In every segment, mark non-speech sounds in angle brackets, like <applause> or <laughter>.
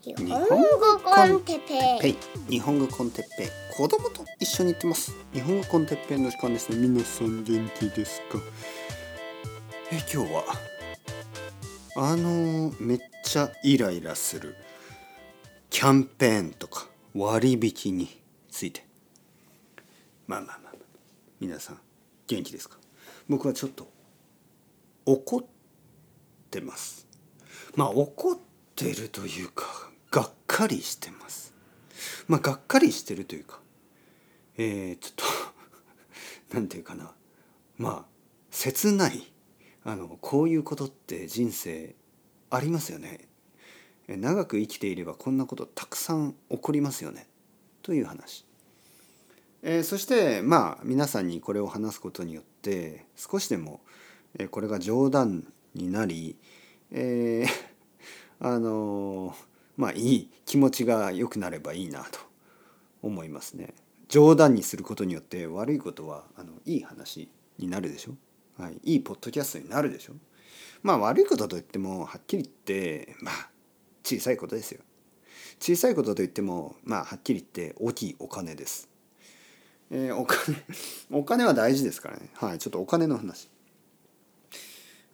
日本語コンテッペペイ。日本語コンテッペイ。子供と一緒に行ってます。日本語コンテッペイの時間です。ね皆さん元気ですか？え今日は？あのめっちゃイライラする。キャンペーンとか割引について。まあまあまあまあ。皆さん元気ですか？僕はちょっと怒ってます。まあ怒ってるというかがっかりしてます。まあがっかりしてるというかえー、ちょっと <laughs> なんていうかな。まあ切ないあのこういうことって人生ありますよね。長く生きていればこんなことたくさん起こりますよね。という話。えーそしてまあ皆さんにこれを話すことによって少しでも、えーこれが冗談になり、えー <laughs> あのーまあいい気持ちが良くなればいいなと思いますね。冗談にすることによって悪いことはあのいい話になるでしょ、はい、いいポッドキャストになるでしょ？まあ悪いことといってもはっきり言ってまあ小さいことですよ。小さいことといってもまあはっきり言って大きいお金です。えーお金お金は大事ですからね。はい。ちょっとお金の話。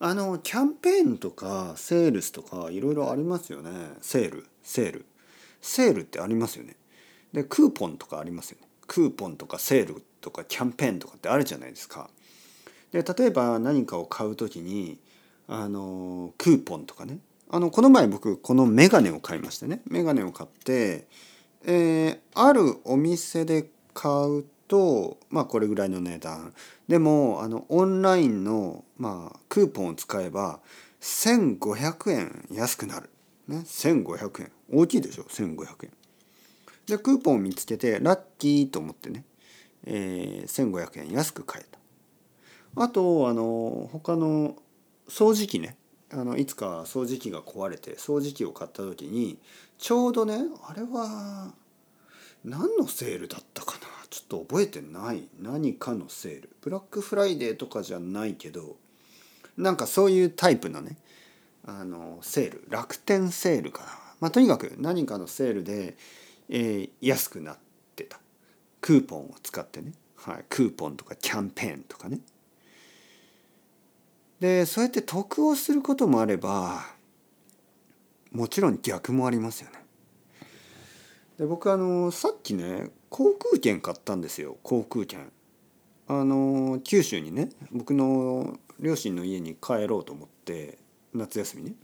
あのキャンペーンとかセールスとかいろいろありますよね。セール。セール。セールってありますよね。でクーポンとかありますよね。クーポンとかセールとかキャンペーンとかってあるじゃないですか。で例えば何かを買う時にあのクーポンとかね。あのこの前僕このメガネを買いましてね。メガネを買って、えーあるお店で買うとまあこれぐらいの値段。でもあのオンラインの、まあ、クーポンを使えば1,500円安くなる、ね、1,500円。大きいでしょ？1,500円。でクーポンを見つけてラッキーと思ってね、えー1,500円安く買えた。あとあの他の掃除機ね。あのいつか掃除機が壊れて掃除機を買った時にちょうどねあれは何のセールだったかな？ちょっと覚えてない。何かのセール。ブラックフライデーとかじゃないけどなんかそういうタイプのねあのセール。楽天セールかな、まあ、とにかく何かのセールで、えー安くなってた。クーポンを使ってね、はい、クーポンとかキャンペーンとかね。でそうやって得をすることもあればもちろん逆もありますよね。で僕あのさっきね航空券買ったんですよ。航空券。あの九州にね僕の両親の家に帰ろうと思って夏休みね。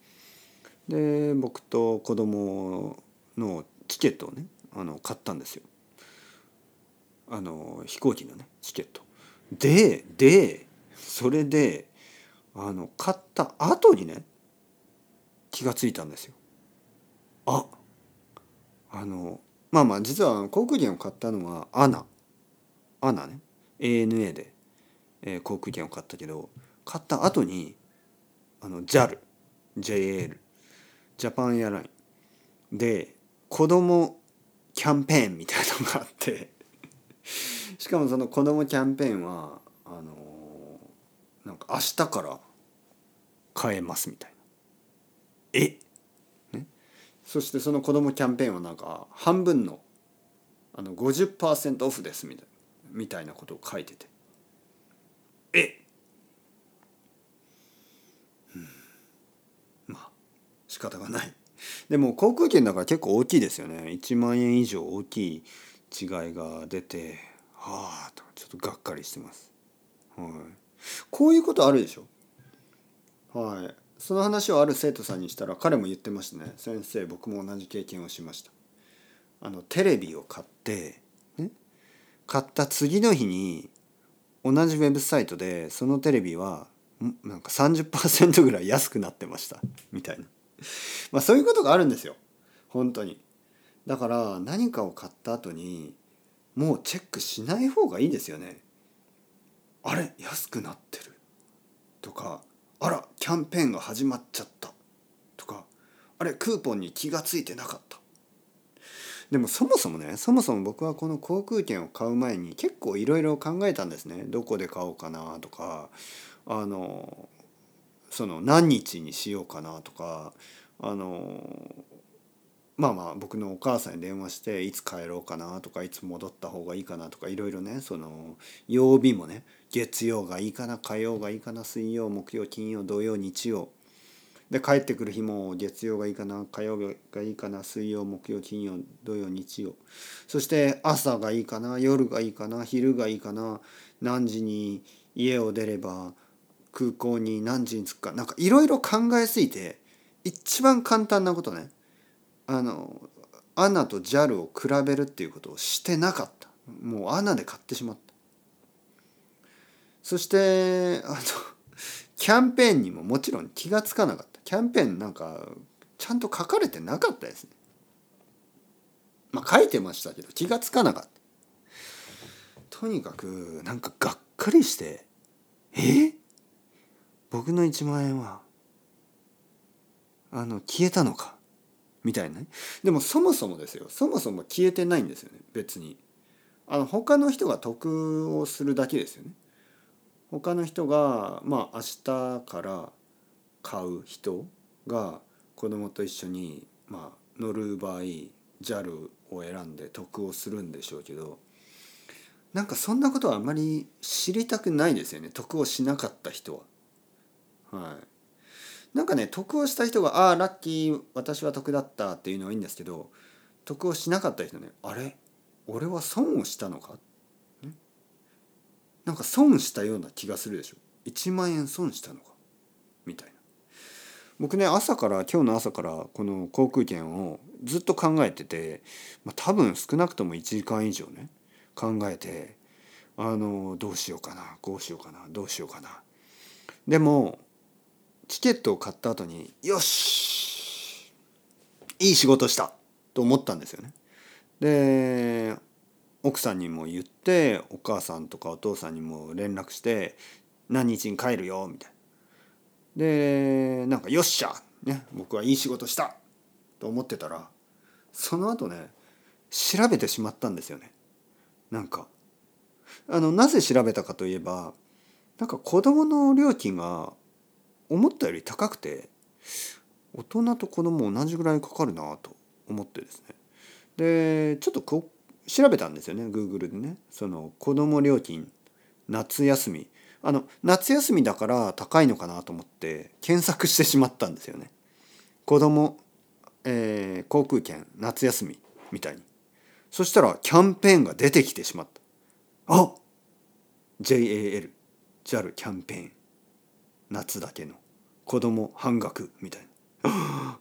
で僕と子供のチケットをねあの買ったんですよ。あの飛行機のねチケット。ででそれであの買った後にね気がついたんですよ。ああのまあまあ実は航空券を買ったのは ANA。ANA ね。ANA で、えー航空券を買ったけど買った後にあの JAL JAL Japan Airline。で子供キャンペーンみたいなのがあって。<laughs> しかもその子供キャンペーンはあのーなんか明日から買えますみたいな。え？そしてその子供キャンペーンはなんか半分のあの50%オフですみたいなみたいなことを書いてて。えうんまあ仕方がない。でも航空券だから結構大きいですよね。1万円以上大きい違いが出てはあとちょっとがっかりしてます。はい。こういうことあるでしょ？はい。その話をある生徒さんにしたら彼も言ってましたね。先生僕も同じ経験をしました。あのテレビを買って、ね、買った次の日に同じウェブサイトでそのテレビはん？なんか30%ぐらい安くなってました。みたいな。<laughs> まあそういうことがあるんですよ。本当に。だから何かを買った後にもうチェックしない方がいいですよね。あれ安くなってる。とかあらキャンペーンが始まっちゃった。とかあれクーポンに気がついてなかった。でもそもそもねそもそも僕はこの航空券を買う前に結構いろいろ考えたんですね。どこで買おうかなとかあのその何日にしようかなとかあのまあまあ僕のお母さんに電話していつ帰ろうかなとかいつ戻った方がいいかなとかいろいろねその曜日もね月曜がいいかな火曜がいいかな水曜木曜金曜土曜日曜。で帰ってくる日も月曜がいいかな火曜がいいかな水曜木曜金曜土曜日曜。そして朝がいいかな夜がいいかな昼がいいかな何時に家を出れば空港に何時に着くかなんかいろいろ考えすぎて一番簡単なことねあのアナと JAL を比べるっていうことをしてなかった。もうアナで買ってしまった。そしてあのキャンペーンにももちろん気が付かなかった。キャンペーンなんかちゃんと書かれてなかったですね。まあ書いてましたけど気が付かなかった。とにかくなんかがっかりしてえ？僕の1万円はあの消えたのか？みたいなね。でもそもそもですよ。そもそも消えてないんですよね。別に。あの他の人が得をするだけですよね。他の人がまあ明日から買う人が子供と一緒にまあ乗る場合 JAL を選んで得をするんでしょうけどなんかそんなことはあまり知りたくないですよね。得をしなかった人は。はい。なんかね得をした人が「ああラッキー私は得だった」っていうのはいいんですけど得をしなかった人ね「あれ？俺は損をしたのか?」なんか損したような気がするでしょ。1万円損したのか？みたいな。僕ね朝から今日の朝からこの航空券をずっと考えてて、まあ、多分少なくとも1時間以上ね考えてあのどうしようかなこうしようかなどうしようかな。でもチケットを買った後によしいい仕事したと思ったんですよね。で奥さんにも言ってお母さんとかお父さんにも連絡して何日に帰るよみたいな。でなんかよっしゃ、ね、僕はいい仕事したと思ってたらその後ね調べてしまったんですよね。なんかあのなぜ調べたかといえばなんか子供の料金が思ったより高くて大人と子供同じぐらいかかるなと思ってですね。でちょっとこ調べたんですよね Google でね。その子供料金夏休み。あの夏休みだから高いのかなと思って検索してしまったんですよね。子供、えー、航空券夏休みみたいに。そしたらキャンペーンが出てきてしまった。あ JAL JAL キャンペーン。夏だけの。子供半額みたいな。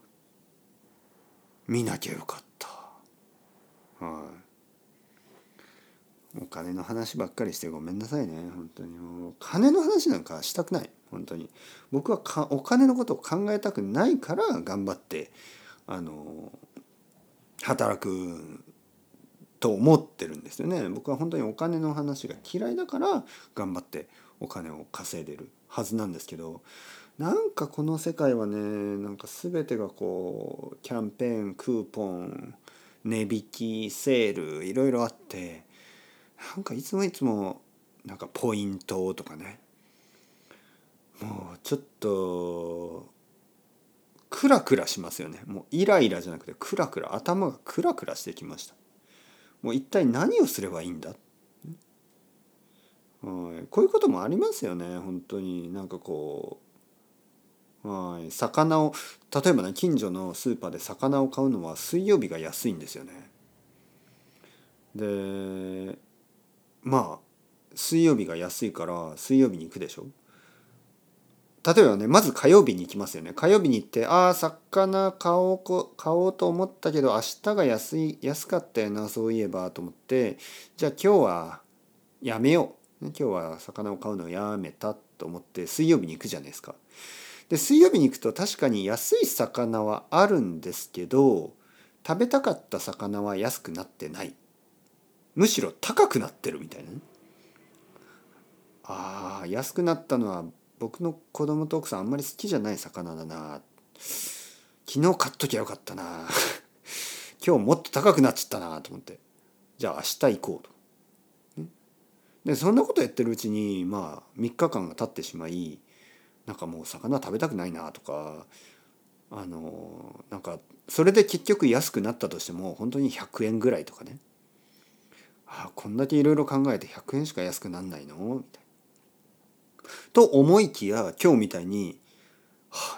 <gasps> 見なきゃよかった。はい。お金の話ばっかりしてごめんなさいね。本当に。もう金の話なんかしたくない。本当に。僕はかお金のことを考えたくないから頑張ってあの働くと思ってるんですよね。僕は本当にお金の話が嫌いだから頑張ってお金を稼いでるはずなんですけどなんかこの世界はねなんか全てがこうキャンペーンクーポン値引きセールいろいろあってなんかいつもいつもなんかポイントとかね。もうちょっとクラクラしますよね。もうイライラじゃなくてクラクラ頭がクラクラしてきました。もう一体何をすればいいんだ？はい。こういうこともありますよね本当に。なんかこうはい。魚を例えばね近所のスーパーで魚を買うのは水曜日が安いんですよね。でまあ水曜日が安いから水曜日に行くでしょ？例えばねまず火曜日に行きますよね。火曜日に行ってああ魚買おう買おうと思ったけど明日が安い安かったよなそういえばと思ってじゃあ今日はやめよう、今日は魚を買うのをやめたと思って水曜日に行くじゃないですか。で水曜日に行くと確かに安い魚はあるんですけど食べたかった魚は安くなってない。むしろ高くなってるみたいなね。あ安くなったのは僕の子供と奥さんあんまり好きじゃない魚だな。昨日買っときゃよかったな。<laughs> 今日もっと高くなっちゃったなと思って。じゃあ明日行こうと。でそんなことやってるうちにまあ3日間が経ってしまいなんかもう魚食べたくないなとかあのなんかそれで結局安くなったとしても本当に100円ぐらいとかねあこんだけいろいろ考えて100円しか安くなんないの？みたいな。と思いきや今日みたいに、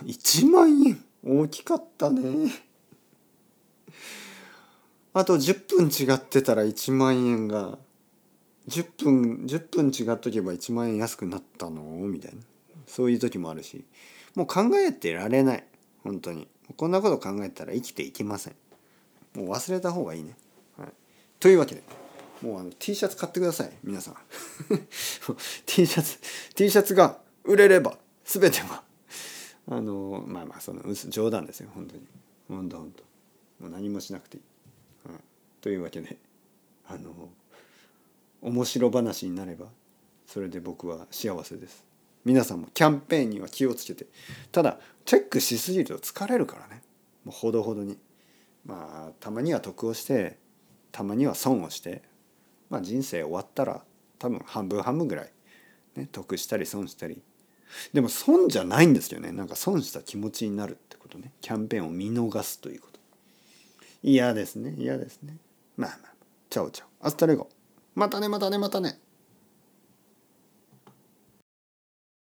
1万円大きかったね。あと10分違ってたら1万円が10分10分違っとけば1万円安くなったの？みたいなそういう時もあるしもう考えてられない。本当に。こんなこと考えたら生きていけません。もう忘れた方がいいね、はい、というわけでもうあの T シャツ買ってください。皆さん。<laughs> T シャツ T シャツが売れれば全ては。あのまあまあその冗談ですよ。本当に。本当本当。もう何もしなくていい、はい、というわけであの面白話になればそれで僕は幸せです。皆さんもキャンペーンには気をつけてただチェックしすぎると疲れるからね。もうほどほどに。まあたまには得をしてたまには損をして。まあ人生終わったら多分半分半分ぐらい、ね、得したり損したり。でも損じゃないんですよね。なんか損した気持ちになるってことね。キャンペーンを見逃すということ。嫌ですね。嫌ですね。まあまあ。 Chao chao。Hasta luego。またねまたねまたね。